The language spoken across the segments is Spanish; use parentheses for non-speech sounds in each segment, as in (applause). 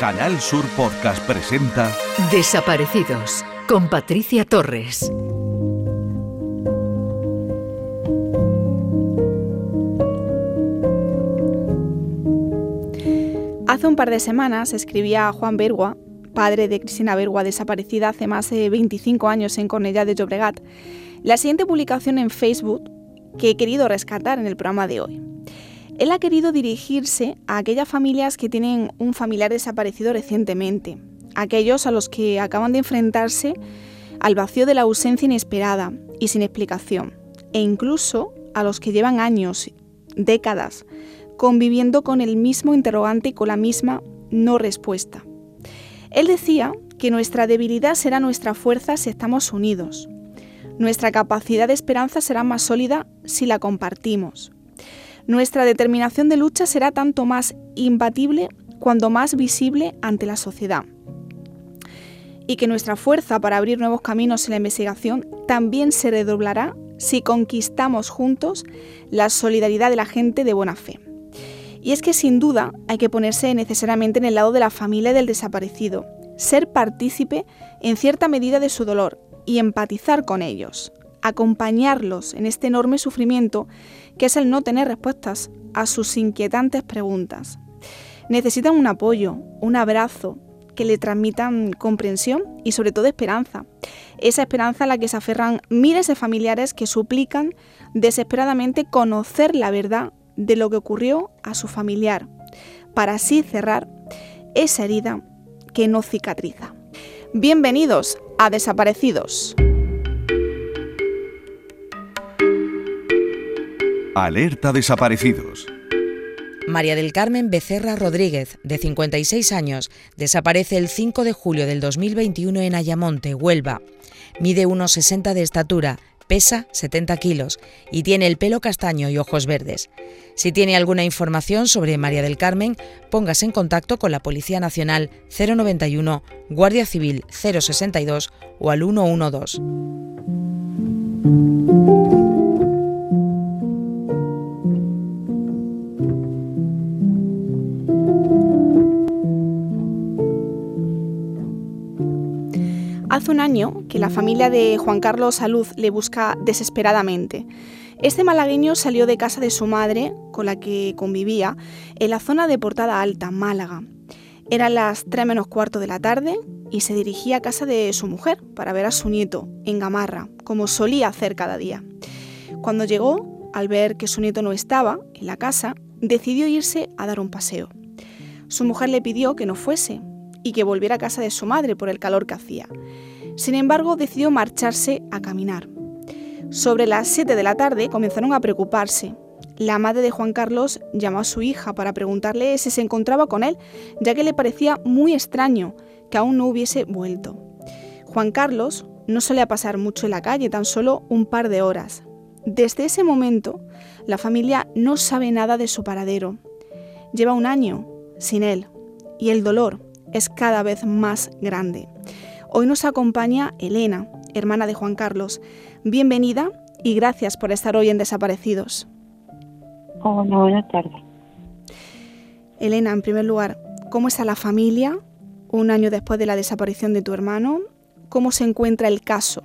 Canal Sur Podcast presenta Desaparecidos con Patricia Torres. Hace un par de semanas escribía Juan Bergua, padre de Cristina Bergua, desaparecida hace más de 25 años en Cornellá de Llobregat, la siguiente publicación en Facebook que he querido rescatar en el programa de hoy. Él ha querido dirigirse a aquellas familias que tienen un familiar desaparecido recientemente, aquellos a los que acaban de enfrentarse al vacío de la ausencia inesperada y sin explicación, e incluso a los que llevan años, décadas, conviviendo con el mismo interrogante y con la misma no respuesta. Él decía que nuestra debilidad será nuestra fuerza si estamos unidos. Nuestra capacidad de esperanza será más sólida si la compartimos. Nuestra determinación de lucha será tanto más imbatible cuando más visible ante la sociedad. Y que nuestra fuerza para abrir nuevos caminos en la investigación también se redoblará si conquistamos juntos la solidaridad de la gente de buena fe. Y es que sin duda hay que ponerse necesariamente en el lado de la familia del desaparecido, ser partícipe en cierta medida de su dolor y empatizar con ellos, acompañarlos en este enorme sufrimiento que es el no tener respuestas a sus inquietantes preguntas. Necesitan un apoyo, un abrazo, que le transmitan comprensión y sobre todo esperanza. Esa esperanza a la que se aferran miles de familiares que suplican desesperadamente conocer la verdad de lo que ocurrió a su familiar, para así cerrar esa herida que no cicatriza. Bienvenidos a Desaparecidos. Alerta desaparecidos. María del Carmen Becerra Rodríguez, de 56 años, desaparece el 5 de julio del 2021 en Ayamonte, Huelva. Mide 1,60 de estatura, pesa 70 kilos y tiene el pelo castaño y ojos verdes. Si tiene alguna información sobre María del Carmen, póngase en contacto con la Policía Nacional 091, Guardia Civil 062 o al 112. Hace un año que la familia de Juan Carlos Salud le busca desesperadamente. Este malagueño salió de casa de su madre, con la que convivía, en la zona de Portada Alta, Málaga. Eran las 3 menos cuarto de la tarde y se dirigía a casa de su mujer para ver a su nieto, en Gamarra, como solía hacer cada día. Cuando llegó, al ver que su nieto no estaba en la casa, decidió irse a dar un paseo. Su mujer le pidió que no fuese, y que volviera a casa de su madre por el calor que hacía. Sin embargo, decidió marcharse a caminar. Sobre las 7 de la tarde comenzaron a preocuparse. La madre de Juan Carlos llamó a su hija para preguntarle si se encontraba con él, ya que le parecía muy extraño que aún no hubiese vuelto. Juan Carlos no solía pasar mucho en la calle, tan solo un par de horas. Desde ese momento, la familia no sabe nada de su paradero. Lleva un año sin él y el dolor es cada vez más grande. Hoy nos acompaña Elena, hermana de Juan Carlos. Bienvenida y gracias por estar hoy en Desaparecidos. Hola, buenas tardes. Elena, en primer lugar, ¿cómo está la familia un año después de la desaparición de tu hermano? ¿Cómo se encuentra el caso?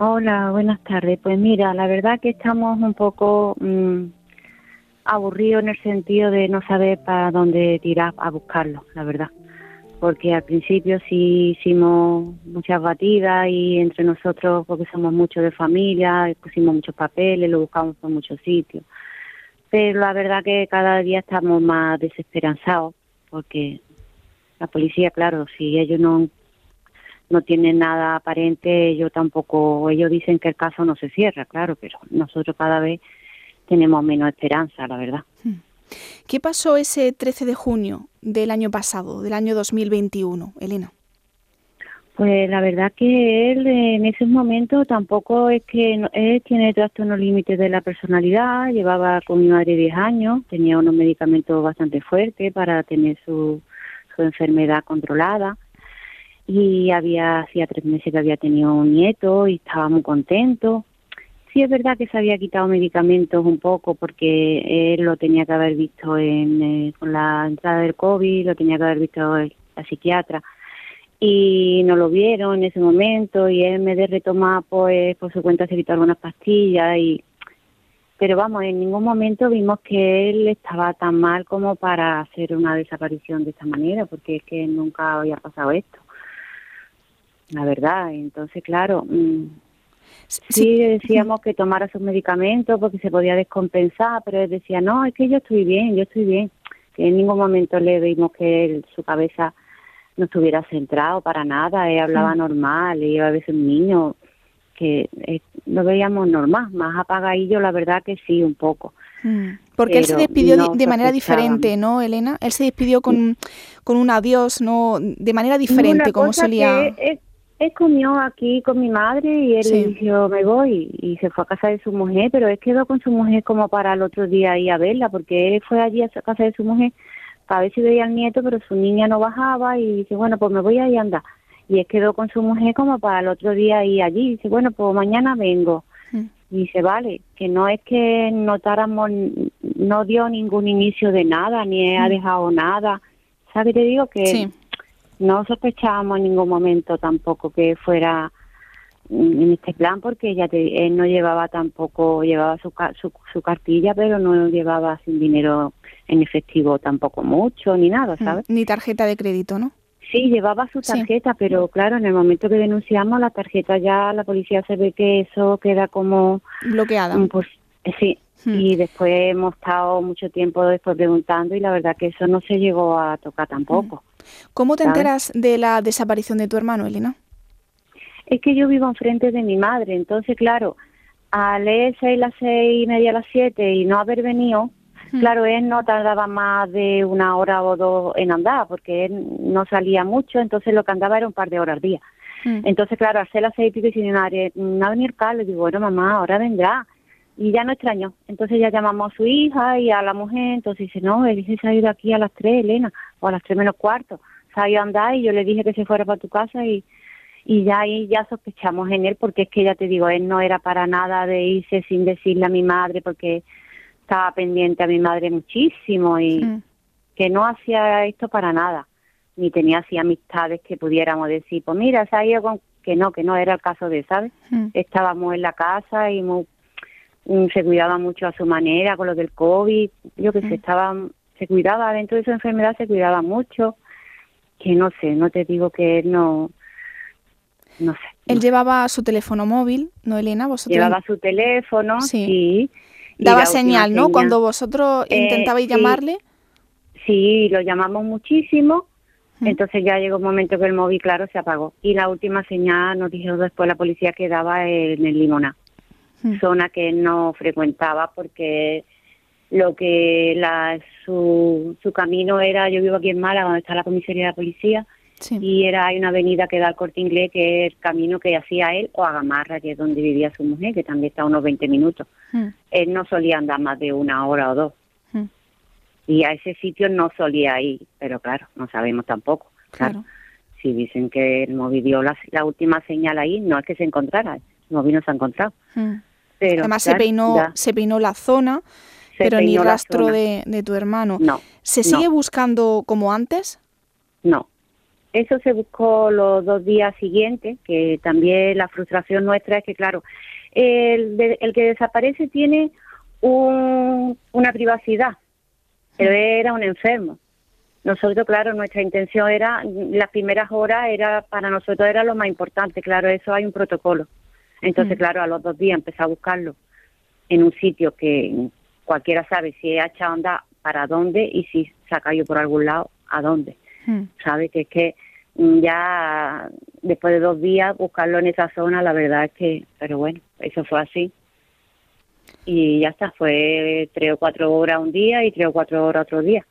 Hola, buenas tardes. Pues mira, la verdad que estamos un poco mm, aburrido en el sentido de no saber para dónde tirar a buscarlo, la verdad. Porque al principio sí hicimos muchas batidas y entre nosotros, porque somos muchos de familia, pusimos muchos papeles, lo buscamos por muchos sitios. Pero la verdad que cada día estamos más desesperanzados porque la policía, claro, si ellos no no tienen nada aparente, ellos tampoco, ellos dicen que el caso no se cierra, claro, pero nosotros cada vez tenemos menos esperanza, la verdad. Hmm. ¿Qué pasó ese 13 de junio del año pasado, del año 2021, Elena? Pues la verdad que él en ese momento tampoco es que él tiene trastornos límites de la personalidad, llevaba con mi madre 10 años, tenía unos medicamentos bastante fuertes para tener su, su enfermedad controlada y había hacía tres meses que había tenido un nieto y estaba muy contento Sí es verdad que se había quitado medicamentos un poco porque él lo tenía que haber visto en, eh, con la entrada del COVID, lo tenía que haber visto el, la psiquiatra. Y no lo vieron en ese momento y él en vez de retomar pues por su cuenta se quitó algunas pastillas y pero vamos en ningún momento vimos que él estaba tan mal como para hacer una desaparición de esta manera porque es que nunca había pasado esto la verdad. Entonces claro mm, sí decíamos que tomara sus medicamentos porque se podía descompensar pero él decía no es que yo estoy bien yo estoy bien que en ningún momento le vimos que él, su cabeza no estuviera centrado para nada, él hablaba mm. normal, y a veces un niño que eh, lo veíamos normal, más apagadillo, la verdad que sí, un poco. Mm. Porque él se despidió de, manera diferente, ¿no, Elena? Él se despidió con, con un adiós, ¿no? De manera diferente, como solía... él, comió aquí con mi madre y él dijo, me voy, y se fue a casa de su mujer, pero él quedó con su mujer como para el otro día ir a verla, porque él fue allí a casa de su mujer para ver si veía al nieto, pero su niña no bajaba y dice, bueno, pues me voy a ir a andar. Y él quedó con su mujer como para el otro día ir allí. Dice, bueno, pues mañana vengo. Mm. Y dice, vale, que no es que notáramos, no dio ningún inicio de nada, ni ha mm. dejado nada. ¿Sabes? Te digo que no sospechábamos en ningún momento tampoco que fuera en este plan porque ya él no llevaba tampoco, llevaba su, su, su cartilla, pero no llevaba sin dinero en efectivo tampoco mucho, ni nada, mm, ¿sabes? Ni tarjeta de crédito, ¿no? Sí, llevaba su tarjeta, pero claro, en el momento que denunciamos la tarjeta ya la policía se ve que eso queda como... Bloqueada. Pues, sí, mm. y después hemos estado mucho tiempo después preguntando y la verdad que eso no se llegó a tocar tampoco. ¿Cómo te enteras de la desaparición de tu hermano, Elena? Es que yo vivo enfrente de mi madre, entonces claro, a leer seis, las seis y media, las siete y no haber venido, Claro, él no tardaba más de una hora o dos en andar, porque él no salía mucho, entonces lo que andaba era un par de horas al día. Entonces, claro, hacer las seis y pico y sin no va a venir Carlos, digo, bueno, mamá, ahora vendrá. Y ya no extrañó. Entonces ya llamamos a su hija y a la mujer, entonces dice, no, él se ha ido aquí a las tres, Elena, o a las tres menos cuarto. Se ha ido a andar y yo le dije que se fuera para tu casa y, y ya ahí ya sospechamos en él porque es que ya te digo, él no era para nada de irse sin decirle a mi madre porque estaba pendiente a mi madre muchísimo y que no hacía esto para nada, ni tenía así amistades que pudiéramos decir, pues mira, se ha ido con... que no, que no era el caso de, ¿sabes? Estábamos en la casa y mm, se cuidaba mucho a su manera con lo del COVID, yo que sé, estaba, se cuidaba dentro de su enfermedad, se cuidaba mucho, que no sé, no te digo que él no, no sé. Él llevaba su teléfono móvil, ¿no, Elena? ¿Vosotros? Llevaba su teléfono, sí Daba señal, ¿no? Cuando vosotros eh, intentabais llamarle. Sí, lo llamamos muchísimo. Entonces ya llegó un momento que el móvil, claro, se apagó. Y la última señal nos dijo después la policía que daba en el Limoná, zona que no frecuentaba porque lo que la, su, su camino era, yo vivo aquí en Málaga, donde está la comisaría de la policía, y era hay una avenida que da al corte inglés, que es el camino que hacía él, o a Gamarra, que es donde vivía su mujer, que también está a unos 20 minutos. Hmm. Él no solía andar más de una hora o dos. Hmm. Y a ese sitio no solía ir, pero claro, no sabemos tampoco. Claro. Si dicen que el móvil dio la, última señal ahí, no es que se encontrara, el móvil no se ha encontrado. Hmm. Pero, Además se peinó, se peinó la zona, pero ni rastro de, de, tu hermano. No. ¿Se sigue buscando como antes? No, eso se buscó los dos días siguientes, que también la frustración nuestra es que, claro, el, el que desaparece tiene una privacidad, pero era un enfermo. Nosotros, claro, nuestra intención era, las primeras horas era, para nosotros era lo más importante, claro, eso hay un protocolo. Entonces, mm. claro, a los dos días empecé a buscarlo en un sitio que cualquiera sabe si ha echado andar para dónde y si se ha caído por algún lado, a dónde. Hmm. ¿Sabe? Que es que mm, ya después de dos días buscarlo en esa zona, la verdad es que, pero bueno, eso fue así. Y ya está, fue tres o cuatro horas un día y tres o cuatro horas otro día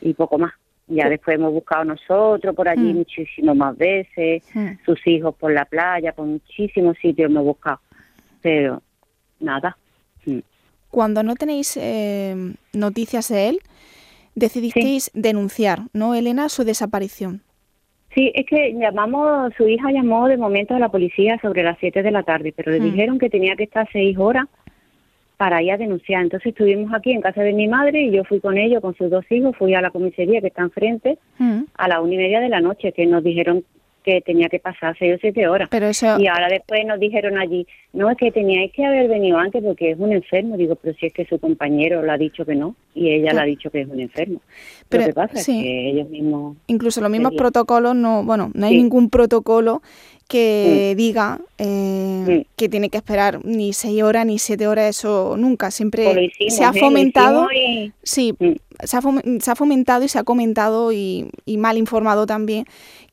y poco más. Ya después hemos buscado nosotros por allí hmm. muchísimas más veces, sus hijos por la playa, por muchísimos sitios hemos buscado, pero nada. Cuando no tenéis eh, noticias de él, decidisteis denunciar, ¿no, Elena, su desaparición? Sí, es que llamamos, su hija llamó de momento a la policía sobre las 7 de la tarde, pero le Mm. dijeron que tenía que estar seis horas para ir a denunciar. Entonces estuvimos aquí en casa de mi madre y yo fui con ellos, con sus dos hijos, fui a la comisaría que está enfrente Mm. a la una y media de la noche, que nos dijeron que tenía que pasar seis o siete horas. Pero eso, Y ahora después nos dijeron allí, no, es que teníais que haber venido antes porque es un enfermo. Digo, pero si es que su compañero le ha dicho que no y ella le ha dicho que es un enfermo. Pero, Lo que pasa sí. es que ellos mismos... incluso los mismos protocolos, no, bueno, no hay Sí. ningún protocolo que diga eh, Mm. que tiene que esperar ni seis horas ni siete horas, eso nunca. Siempre pues hicimos, se ha ¿eh? Fomentado, y- sí, Mm. se ha, se ha fomentado y se ha comentado y, y mal informado también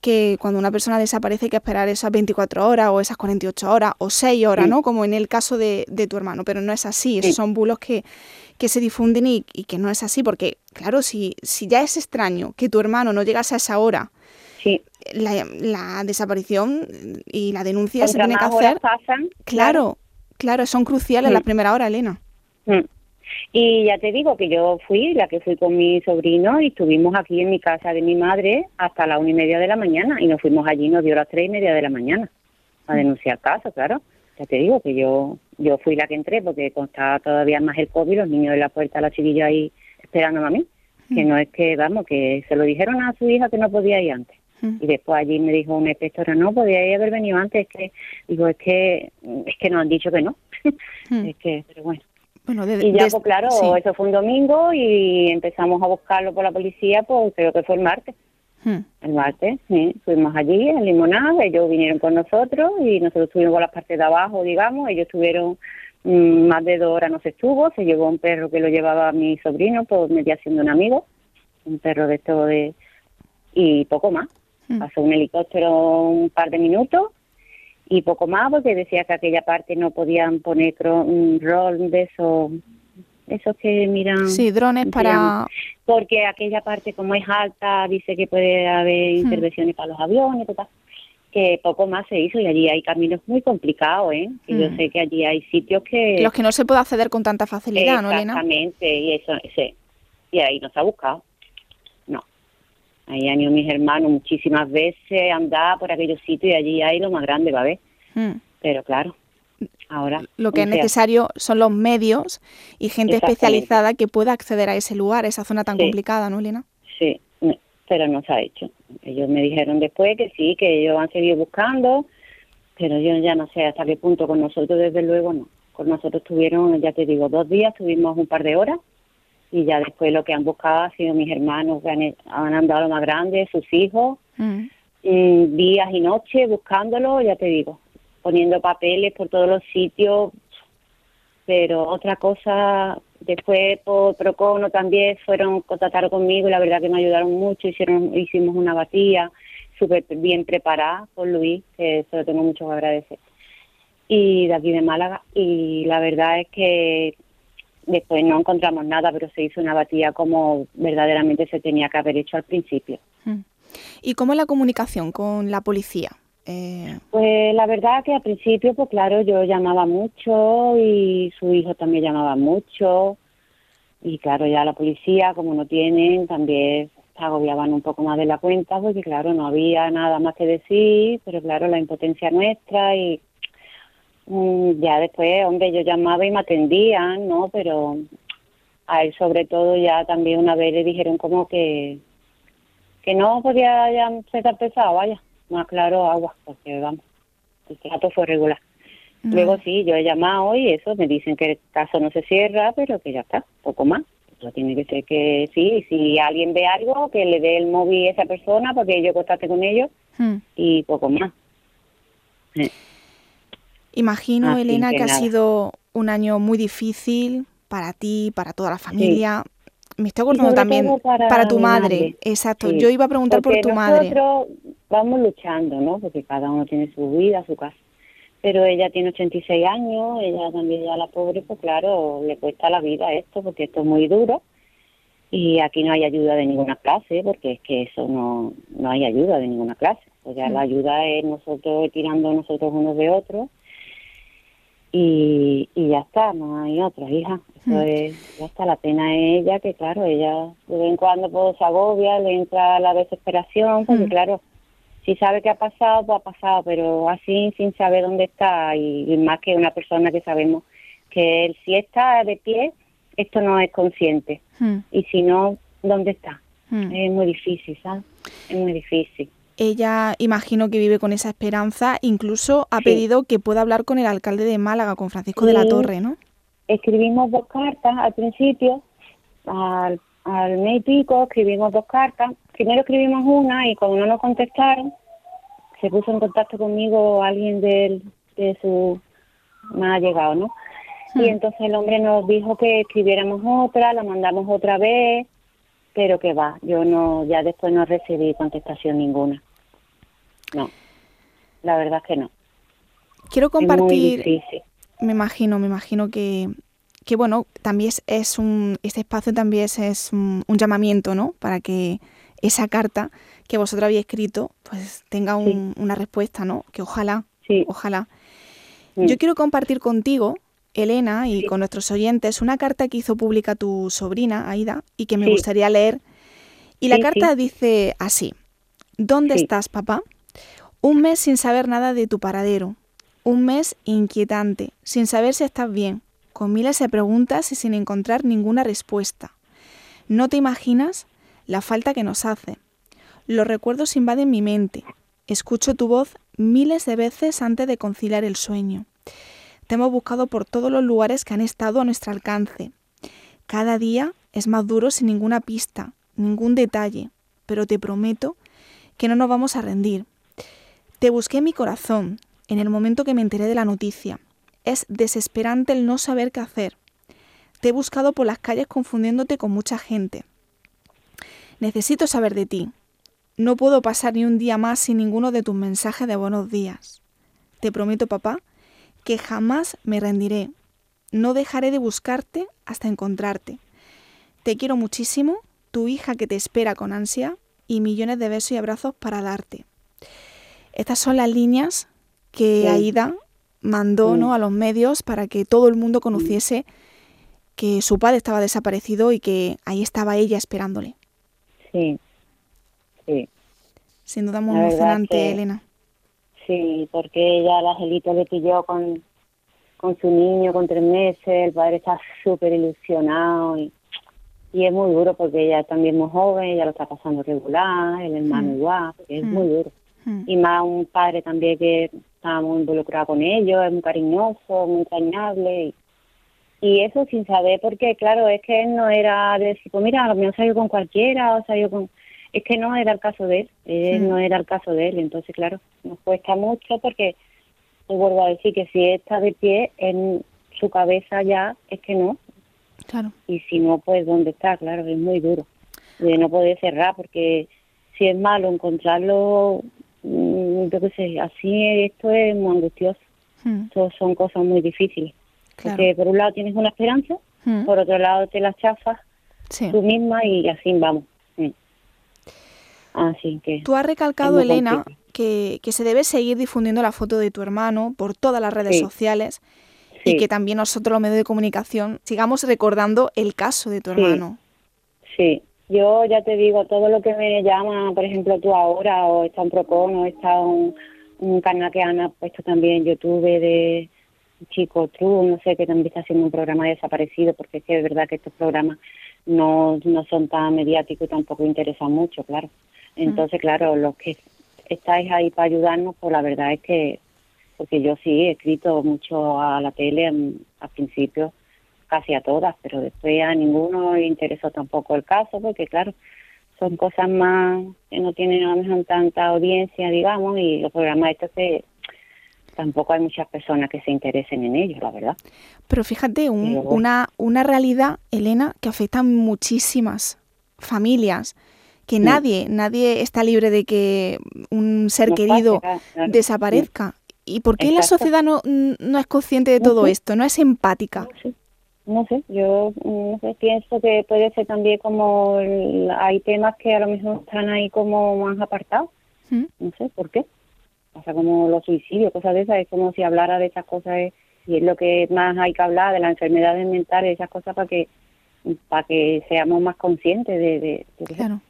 que cuando una persona desaparece hay que esperar esas 24 horas o esas 48 horas o 6 horas. ¿no? Como en el caso de, de tu hermano, pero no es así, esos son bulos que, que se difunden y, y que no es así, porque claro, si, si ya es extraño que tu hermano no llegase a esa hora, Sí, la, la desaparición y la denuncia se tiene que hacer, pasan, claro, claro, son cruciales Mm. las primeras horas, Elena. Mm. Y ya te digo que yo fui, la que fui con mi sobrino, y estuvimos aquí en mi casa de mi madre hasta la una y media de la mañana, y nos fuimos allí, nos dio las tres y media de la mañana a denunciar caso, claro. Ya te digo que yo yo fui la que entré porque constaba todavía más el COVID, los niños en la puerta, la chiquilla ahí esperándome a mí. Que no es que, vamos, que se lo dijeron a su hija que no podía ir antes. Mm. Y después allí me dijo una inspectora, no, podía haber venido antes, es que, digo, es que, es que nos han dicho que no. (laughs) Mm. es que, pero bueno. Bueno, de- Y ya, pues claro, sí. eso fue un domingo y empezamos a buscarlo por la policía, pues creo que fue el martes. Mm. El martes, sí, fuimos allí en Limonada, ellos vinieron con nosotros y nosotros estuvimos por las partes de abajo, digamos, ellos estuvieron mm, más de dos horas, no se estuvo, se llevó un perro que lo llevaba mi sobrino, pues me haciendo un amigo, un perro de esto de... y poco más. Mm. Pasó un helicóptero un par de minutos y poco más porque decía que aquella parte no podían poner rol de esos esos que miran Sí, drones ¿cómo se para... porque aquella parte como es alta dice que puede haber Hmm. intervenciones para los aviones total que poco más se hizo y allí hay caminos muy complicados eh que yo Hmm. sé que allí hay sitios que Los que no se puede acceder con tanta facilidad, ¿no, Elena? exactamente y eso sí. y ahí no se ha buscado no ahí han ido mis hermanos muchísimas veces a andar por aquellos sitios y allí hay lo más grande va a ver Mm. pero claro ahora Lo que es necesario son los medios y gente especializada que pueda acceder a ese lugar, a esa zona tan Sí. complicada, ¿no, Elena? Sí, no, pero no se ha hecho. Ellos me dijeron después que sí, que ellos han seguido buscando, pero yo ya no sé hasta qué punto con nosotros, desde luego no. Con nosotros tuvieron, ya te digo, dos días, tuvimos un par de horas y ya después lo que han buscado ha sido mis hermanos que han, han andado lo más grande, sus hijos, mm, días y noches buscándolo, ya te digo, poniendo papeles por todos los sitios, pero otra cosa, después por Procono también fueron, contactaron conmigo y la verdad que me ayudaron mucho, hicieron, hicimos una batía súper bien preparada por Luis, que se lo tengo mucho que agradecer, y de aquí de Málaga, y la verdad es que después no encontramos nada, pero se hizo una batía como verdaderamente se tenía que haber hecho al principio. Mm. ¿Y cómo es la comunicación con la policía? Eh, Pues la verdad que al principio, pues claro, yo llamaba mucho y su hijo también llamaba mucho. Y claro, ya la policía, como no tienen, también se agobiaban un poco más de la cuenta, porque claro, no había nada más que decir, pero claro, la impotencia nuestra y mm, ya después, hombre, yo llamaba y me atendían, ¿no? Pero a él sobre todo ya también una vez le dijeron como que que no podía ya ser tan pesado, vaya, más claro agua, porque vamos, el trato fue regular. no. Luego sí, yo he llamado y eso, me dicen que el caso no se cierra, pero que ya está, poco más. Eso tiene que ser que sí, si alguien ve algo, que le dé el móvil a esa persona para que yo contacte con ellos Mm. y poco más. Imagino, Así Elena, que que ha sido un año muy difícil para ti, para toda la familia. Me estoy acordando también para para tu madre. madre. Exacto. Sí, Yo iba a preguntar por porque tu madre. Vamos luchando, ¿no? Porque cada uno tiene su vida, su casa. Pero ella tiene 86 años, ella también ya la pobre, pues claro, le cuesta la vida esto, porque esto es muy duro. Y aquí no hay ayuda de ninguna clase, porque es que eso no, no hay ayuda de ninguna clase. O sea, Mm. la ayuda es nosotros tirando nosotros unos de otros. Y, y ya está, no hay otra, hija. Eso Mm. es, ya está, la pena es ella, que claro, ella de vez en cuando pues, se agobia, le entra la desesperación, porque Mm. claro, si sabe que ha pasado, pues ha pasado, pero así sin saber dónde está y, más que una persona que sabemos que él si está de pie, esto no es consciente. Hmm. Y si no, ¿dónde está? Hmm. Es muy difícil, ¿sabes? Es muy difícil. Ella imagino que vive con esa esperanza, incluso ha Sí. pedido que pueda hablar con el alcalde de Málaga, con Francisco de la Sí. Torre, ¿no? Escribimos dos cartas al principio, al, al mes y pico, escribimos dos cartas. Primero escribimos una y cuando no nos contestaron, se puso en contacto conmigo alguien de, de su más allegado, ¿no? Y entonces el hombre nos dijo que escribiéramos otra, la mandamos otra vez, pero que va, yo no, ya después no recibí contestación ninguna. No, la verdad es que no. Quiero Es muy compartir, difícil. me imagino, me imagino que, que bueno, también es, un, este espacio también es, un, un llamamiento, ¿no? Para que esa carta que vosotros habéis escrito, pues tenga un- una respuesta, ¿no? Que ojalá, Sí. ojalá. Yo quiero compartir contigo, Elena, y con nuestros oyentes, una carta que hizo pública tu sobrina, Aida, y que me gustaría leer. Y la carta dice así, ¿Dónde estás, papá? Un mes sin saber nada de tu paradero. Un mes inquietante, sin saber si estás bien, con miles de preguntas y sin encontrar ninguna respuesta. No te imaginas la falta que nos hace. Los recuerdos invaden mi mente. Escucho tu voz miles de veces antes de conciliar el sueño. Te hemos buscado por todos los lugares que han estado a nuestro alcance. Cada día es más duro sin ninguna pista, ningún detalle, pero te prometo que no nos vamos a rendir. Te busqué en mi corazón en el momento que me enteré de la noticia. Es desesperante el no saber qué hacer. Te he buscado por las calles confundiéndote con mucha gente. Necesito saber de ti. No puedo pasar ni un día más sin ninguno de tus mensajes de buenos días. Te prometo, papá, que jamás me rendiré. No dejaré de buscarte hasta encontrarte. Te quiero muchísimo, tu hija que te espera con ansia y millones de besos y abrazos para darte. Estas son las líneas que. Aida mandó Sí. ¿no? a los medios para que todo el mundo conociese que su padre estaba desaparecido y que ahí estaba ella esperándole. Sí, sí. Sin duda muy emocionante, que- Elena. Sí, porque ella, la Angelito le pilló con, con su niño con tres meses, el padre está súper ilusionado y, y es muy duro porque ella también es muy joven, ella lo está pasando regular, el hermano Mm. igual, es Mm. muy duro. Mm. Y más un padre también que está muy involucrado con ellos, es muy cariñoso, muy entrañable y, y eso sin saber porque claro, es que él no era de decir, pues mira, a lo mejor salió con cualquiera o salió con... Es que no era el caso de él, él Mm. no era el caso de él, entonces claro, nos cuesta mucho porque, te vuelvo a decir que si está de pie en su cabeza ya, es que no, Claro. y si no, pues dónde está, claro, es muy duro. De no poder cerrar, porque si es malo encontrarlo, yo qué sé, así esto es muy angustioso. Mm. Esto son cosas muy difíciles. Claro. Porque por un lado tienes una esperanza, Mm. por otro lado te la chafas Sí. tú misma y así vamos. Sí. Así que... Tú has recalcado, Elena, que, que se debe seguir difundiendo la foto de tu hermano por todas las redes Sí. sociales Sí, y que también nosotros los medios de comunicación sigamos recordando el caso de tu hermano. sí. Yo ya te digo, todo lo que me llama, por ejemplo, tú ahora, o está un Procon, o está un, un canal que han puesto también YouTube de Chico True, no sé, que también está haciendo un programa de desaparecido, porque es que es verdad que estos programas no, no son tan mediáticos y tampoco interesan mucho, claro. Entonces, claro, los que estáis ahí para ayudarnos, pues la verdad es que, porque yo sí he escrito mucho a la tele mm, al principio, casi a todas, pero después a ninguno le interesó tampoco el caso, porque claro, son cosas más que no tienen a lo mejor tanta audiencia, digamos, y los programas estos tampoco hay muchas personas que se interesen en ellos, la verdad. Pero fíjate, un- una, una realidad, Elena, que afecta a muchísimas familias, que nadie, nadie está libre de que un ser No querido pasa, claro. desaparezca. ¿Y por qué la sociedad no, no es consciente de todo esto? No es empática. Sé, no sé, yo mm, no sé, pienso que puede ser también como el- hay temas que a lo mejor están ahí como más apartados, ¿Mm? no sé por qué. Pasa como los suicidios, cosas de esas, es como si hablara de esas cosas es- y es lo que más hay que hablar de las enfermedades mentales, esas cosas para que para que seamos más conscientes de, de, de- Claro.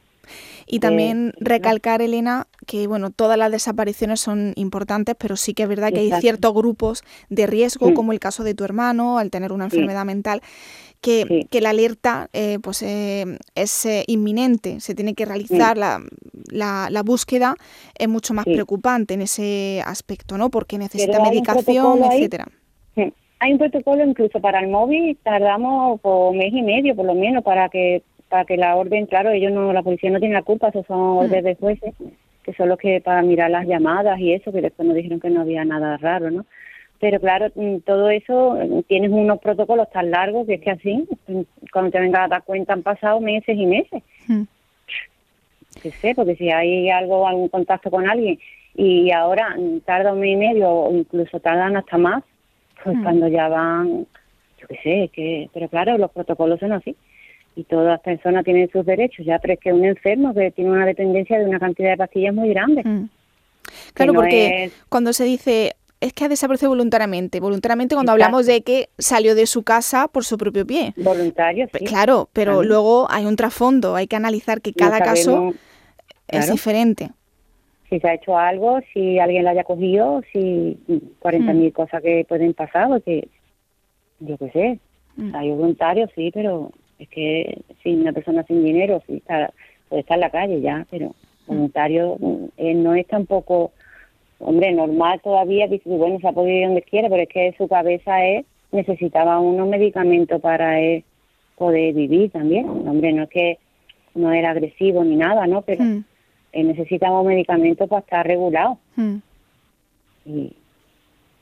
Y también recalcar, Elena, que bueno, todas las desapariciones son importantes, pero sí que es verdad que hay ciertos grupos de riesgo, como el caso de tu hermano, al tener una enfermedad mental, que, la alerta eh, pues, eh, es eh, inminente, se tiene que realizar la, la, búsqueda, es mucho más preocupante en ese aspecto, ¿no? Porque necesita medicación, etcétera. Hay un protocolo incluso para el móvil, tardamos por mes y medio por lo menos para que para que la orden, claro, ellos no, la policía no tiene la culpa, esos son órdenes de jueces, que son los que para mirar las llamadas y eso, que después nos dijeron que no había nada raro, ¿no? Pero claro, mm, todo eso, mm, tienes unos protocolos tan largos que es que así, mm, cuando te vengas a dar cuenta han pasado meses y meses. Mm. sé, porque si hay algo, algún contacto con alguien y ahora tarda un mes y medio o incluso tardan hasta más, pues cuando ya van, yo qué sé, que, pero claro, los protocolos son así y todas las personas tienen sus derechos, ya, pero es que un enfermo que tiene una dependencia de una cantidad de pastillas muy grande. Claro, porque cuando se dice es que ha desaparecido voluntariamente. Voluntariamente cuando hablamos de que salió de su casa por su propio pie. Voluntario, sí. Claro, pero luego hay un trasfondo, hay que analizar que cada caso es diferente. Si se ha hecho algo, si alguien la haya cogido, si 40.000 mil mm. cosas que pueden pasar, porque yo qué sé, mm. hay voluntarios, sí, pero es que si una persona sin dinero, sí, está, puede estar en la calle ya, pero mm. voluntario eh, no es tampoco hombre, normal todavía, dice, bueno, se ha podido ir donde quiera, pero es que su cabeza es, necesitaba unos medicamentos para él poder vivir también. Hombre, no es que no era agresivo ni nada, ¿no? Pero mm. él necesitaba medicamentos para estar regulado. Mm.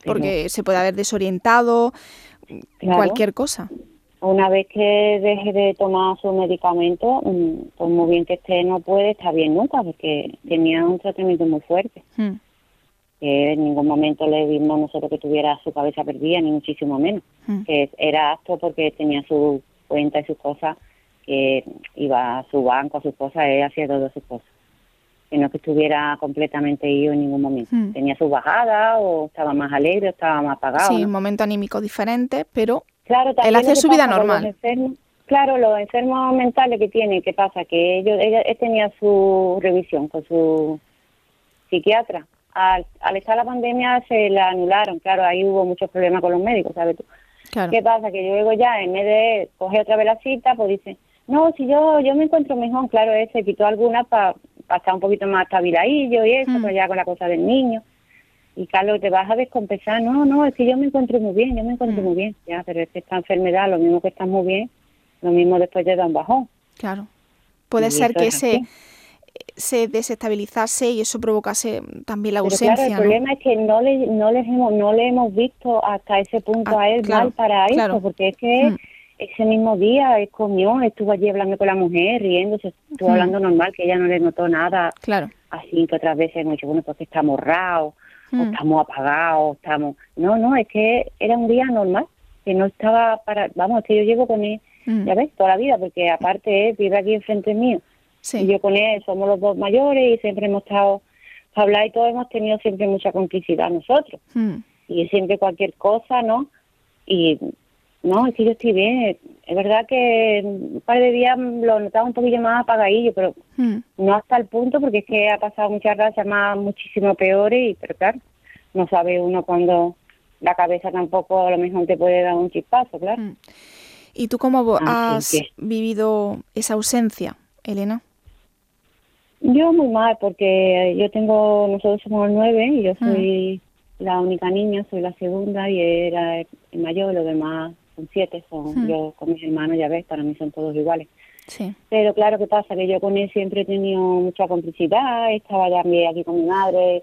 Porque se puede haber desorientado, cualquier cosa. Una vez que deje de tomar su medicamento, mm, pues muy bien que esté, no puede estar bien nunca, porque tenía un tratamiento muy fuerte que en ningún momento le vimos nosotros que tuviera su cabeza perdida, ni muchísimo menos. Mm. Que era apto porque tenía su cuenta y sus cosas, que iba a su banco, a sus cosas, él hacía todas sus cosas. Que no que estuviera completamente ido en ningún momento. Mm. Tenía sus bajadas, o estaba más alegre, o estaba más apagado. Sí, un momento anímico diferente, pero claro, él hace su vida normal. claro, los enfermos mentales que tiene, ¿qué pasa? Que ellos, él tenía su revisión con su psiquiatra al, al estar la pandemia se la anularon, claro, ahí hubo muchos problemas con los médicos, ¿sabes tú? ¿Qué pasa? Que luego ya, en vez de coger otra vez la cita, pues dice, no, si yo yo me encuentro mejor, claro, él se quitó algunas para estar un poquito más estabiladillo y eso, mm. pues ya con la cosa del niño. Y Carlos, te vas a descompensar, no, no, es que yo me encuentro muy bien, yo me encuentro mm. muy bien, ya, pero es que esta enfermedad, lo mismo que estás muy bien, lo mismo después te da un bajón. Claro. Puede ser que ese se desestabilizase y eso provocase también la ausencia. Pero claro, el problema es que no le, no, les hemos, no le hemos visto hasta ese punto ah, a él mal para eso, porque es que mm. ese mismo día él comió, estuvo allí hablando con la mujer, riéndose, estuvo mm. hablando normal, que ella no le notó nada. Claro. Así que otras veces hemos dicho, bueno, porque estamos o mm. estamos apagados, estamos... No, no, es que era un día normal, que no estaba para... Vamos, es que yo llevo con él, ya ves, toda la vida, porque aparte él vive aquí enfrente mío y yo con él somos los dos mayores y siempre hemos estado para hablar y todos hemos tenido siempre mucha complicidad nosotros. Hmm. Y siempre cualquier cosa, ¿no? Y no, es que yo estoy bien. Es verdad que un par de días lo notaba un poquillo más apagadillo, pero hmm. no hasta el punto porque es que ha pasado muchas gracias más muchísimo peores y pero claro, no sabe uno cuando la cabeza tampoco a lo mejor te puede dar un chispazo, claro. Hmm. ¿Y tú cómo has vivido esa ausencia, Elena? Yo muy mal, porque yo tengo, nosotros somos nueve y yo soy mm. la única niña, soy la segunda y era el mayor, los demás son siete, son mm. yo con mis hermanos, ya ves, para mí son todos iguales. Sí. Pero claro, ¿qué pasa? Que yo con él siempre he tenido mucha complicidad, estaba ya aquí con mi madre.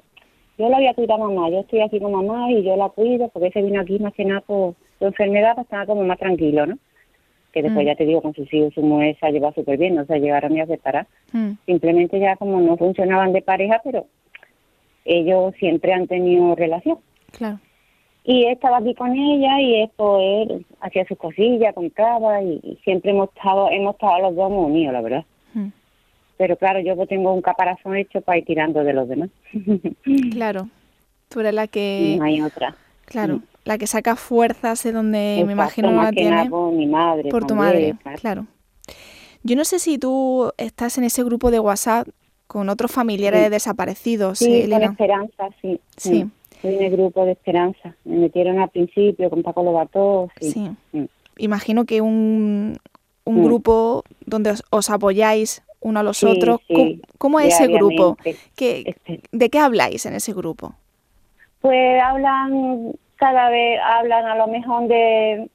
Yo la había cuidado a mamá, yo estoy aquí con mamá y yo la cuido porque se vino aquí más que nada por su enfermedad, pues estaba como más tranquilo, ¿no? que después mm. ya te digo, con sus hijos, su mujer se ha llevado súper bien, no se llegaron ni a separar. Mm. Simplemente ya como no funcionaban de pareja, pero ellos siempre han tenido relación. Claro. Y estaba aquí con ella y esto él hacía sus cosillas, compraba y, y, siempre hemos estado, hemos estado los dos muy unidos, la verdad. Mm. Pero claro, yo pues tengo un caparazón hecho para ir tirando de los demás. (laughs) claro. Tú eres la que... No hay otra. Claro la que saca fuerzas de donde me imagino la tiene. Por mi madre. Por tu madre, claro. Yo no sé si tú estás en ese grupo de WhatsApp con otros familiares de desaparecidos. Sí, Elena. con Esperanza, sí. Sí. Estoy en el grupo de Esperanza. Me metieron al principio con Paco Lobató. Sí. Sí. Mm. Imagino que un, un Mm. grupo donde os, os apoyáis uno a los Sí, otros. sí, ¿Cómo, cómo es ese grupo? ¿Qué, Este, ¿De qué habláis en ese grupo? Pues hablan, cada vez hablan a lo mejor de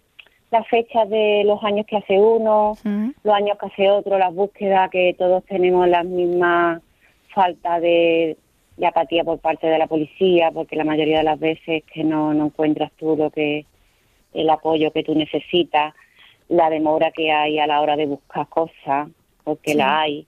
las fechas de los años que hace uno, Mm, los años que hace otro, las búsquedas, que todos tenemos las mismas falta de, de apatía por parte de la policía, porque la mayoría de las veces que no, no encuentras tú lo que el apoyo que tú necesitas, la demora que hay a la hora de buscar cosas, porque Sí. la hay.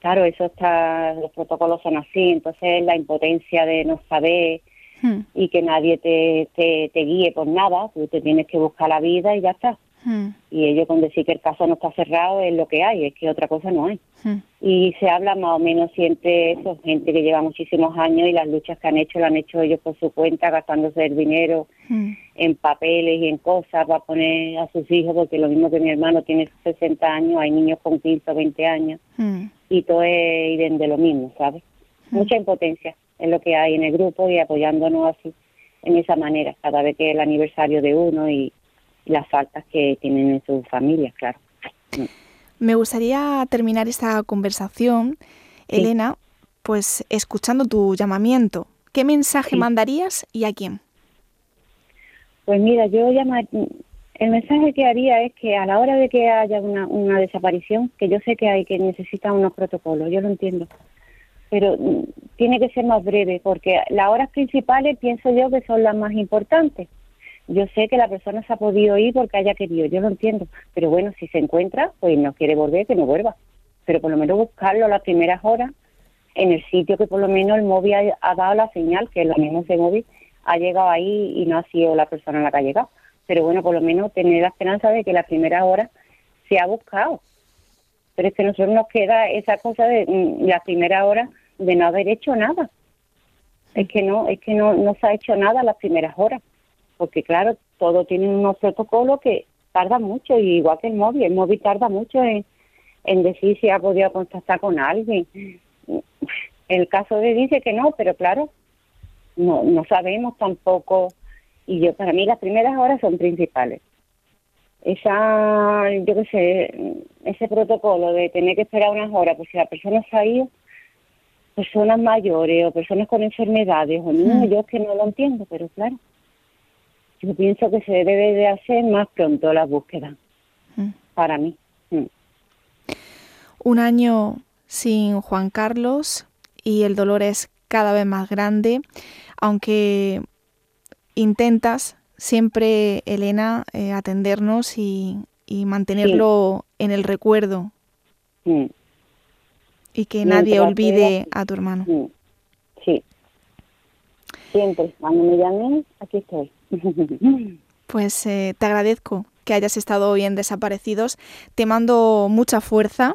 Claro, eso está, los protocolos son así, entonces la impotencia de no saber, mm, y que nadie te, te, te guíe por nada, tú te tienes que buscar la vida y ya está. Mm, Y ellos con decir que el caso no está cerrado es lo que hay, es que otra cosa no hay. mm. Y se habla más o menos siempre eso, gente que lleva muchísimos años y las luchas que han hecho, lo han hecho ellos por su cuenta, gastándose el dinero Mm, en papeles y en cosas para poner a sus hijos, porque lo mismo que mi hermano tiene 60 años, hay niños con 15 o 20 años, y todo es ir de lo mismo, ¿sabes? Mucha impotencia es lo que hay en el grupo y apoyándonos así, en esa manera, cada vez que es el aniversario de uno y, y las faltas que tienen en sus familias, claro. Me gustaría terminar esta conversación, Elena, pues escuchando tu llamamiento. ¿Qué mensaje Sí. mandarías y a quién? Pues mira, yo llama, el mensaje que haría es que a la hora de que haya una, una desaparición, que yo sé que hay que necesitar unos protocolos, yo lo entiendo, pero mm, tiene que ser más breve, porque las horas principales pienso yo que son las más importantes. Yo sé que la persona se ha podido ir porque haya querido, yo lo entiendo, pero bueno, si se encuentra, pues no quiere volver, que no vuelva. Pero por lo menos buscarlo las primeras horas en el sitio que por lo menos el móvil ha, ha dado la señal, que lo mismo ese móvil ha llegado ahí y no ha sido la persona la que ha llegado. Pero bueno, por lo menos tener la esperanza de que la primera hora se ha buscado. Pero es que a nosotros nos queda esa cosa de mm, la primera hora de no haber hecho nada. Es que no, es que no, no se ha hecho nada las primeras horas. Porque claro, todo tiene unos protocolos que tarda mucho, y igual que el móvil, el móvil tarda mucho en, en decir si ha podido contactar con alguien. El caso de dice que no, pero claro, no, no sabemos tampoco. Y yo, para mí, las primeras horas son principales. Esa, yo qué sé, ese protocolo de tener que esperar unas horas, pues si la persona se ha ido, personas mayores o personas con enfermedades, o no, yo es que no lo entiendo, pero claro, yo pienso que se debe de hacer más pronto la búsqueda, Mm. para mí. Mm. Un año sin Juan Carlos y el dolor es cada vez más grande, aunque intentas siempre, Elena, eh, atendernos y, y mantenerlo en el recuerdo Mm. y que Mientras nadie olvide a tu hermano. Mm. Sí. Siempre, cuando me llamen, aquí estoy. (laughs) Pues eh, te agradezco que hayas estado hoy en Desaparecidos. Te mando mucha fuerza,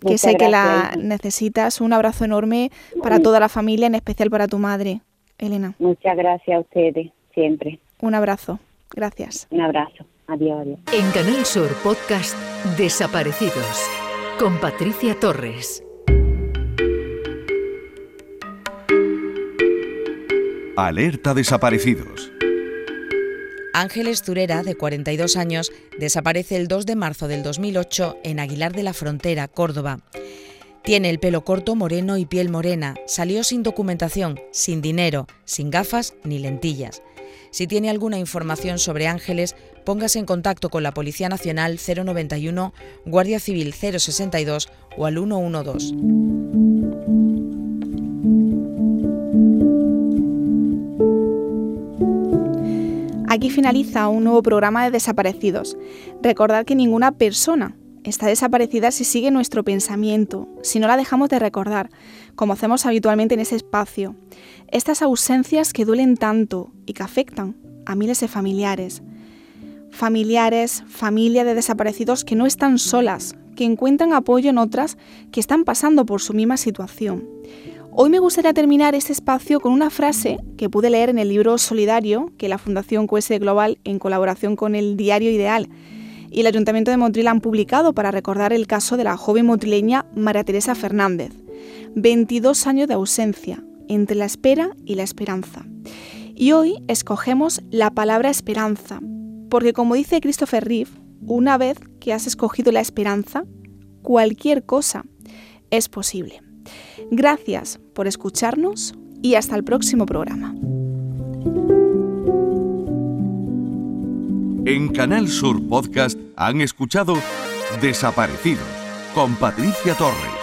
que Muchas sé que la necesitas. Un abrazo enorme para toda la familia, en especial para tu madre, Elena. Muchas gracias a ustedes, siempre. Un abrazo. Gracias. Un abrazo. Adiós, adiós. En Canal Sur Podcast Desaparecidos con Patricia Torres. Alerta desaparecidos. Ángeles Turera, de 42 años, desaparece el 2 de marzo del 2008 en Aguilar de la Frontera, Córdoba. Tiene el pelo corto, moreno y piel morena. Salió sin documentación, sin dinero, sin gafas ni lentillas. Si tiene alguna información sobre Ángeles, póngase en contacto con la Policía Nacional 091, Guardia Civil 062 o al 112. Aquí finaliza un nuevo programa de Desaparecidos. Recordad que ninguna persona está desaparecida si sigue nuestro pensamiento, si no la dejamos de recordar, como hacemos habitualmente en ese espacio. Estas ausencias que duelen tanto y que afectan a miles de familiares. Familiares, familia de desaparecidos que no están solas, que encuentran apoyo en otras que están pasando por su misma situación. Hoy me gustaría terminar este espacio con una frase que pude leer en el libro Solidario que la Fundación QS Global, en colaboración con el Diario Ideal, y el Ayuntamiento de Motril han publicado para recordar el caso de la joven motrileña María Teresa Fernández. 22 años de ausencia, entre la espera y la esperanza. Y hoy escogemos la palabra esperanza, porque como dice Christopher Reeve, una vez que has escogido la esperanza, cualquier cosa es posible. Gracias por escucharnos y hasta el próximo programa. En Canal Sur Podcast han escuchado Desaparecidos con Patricia Torres.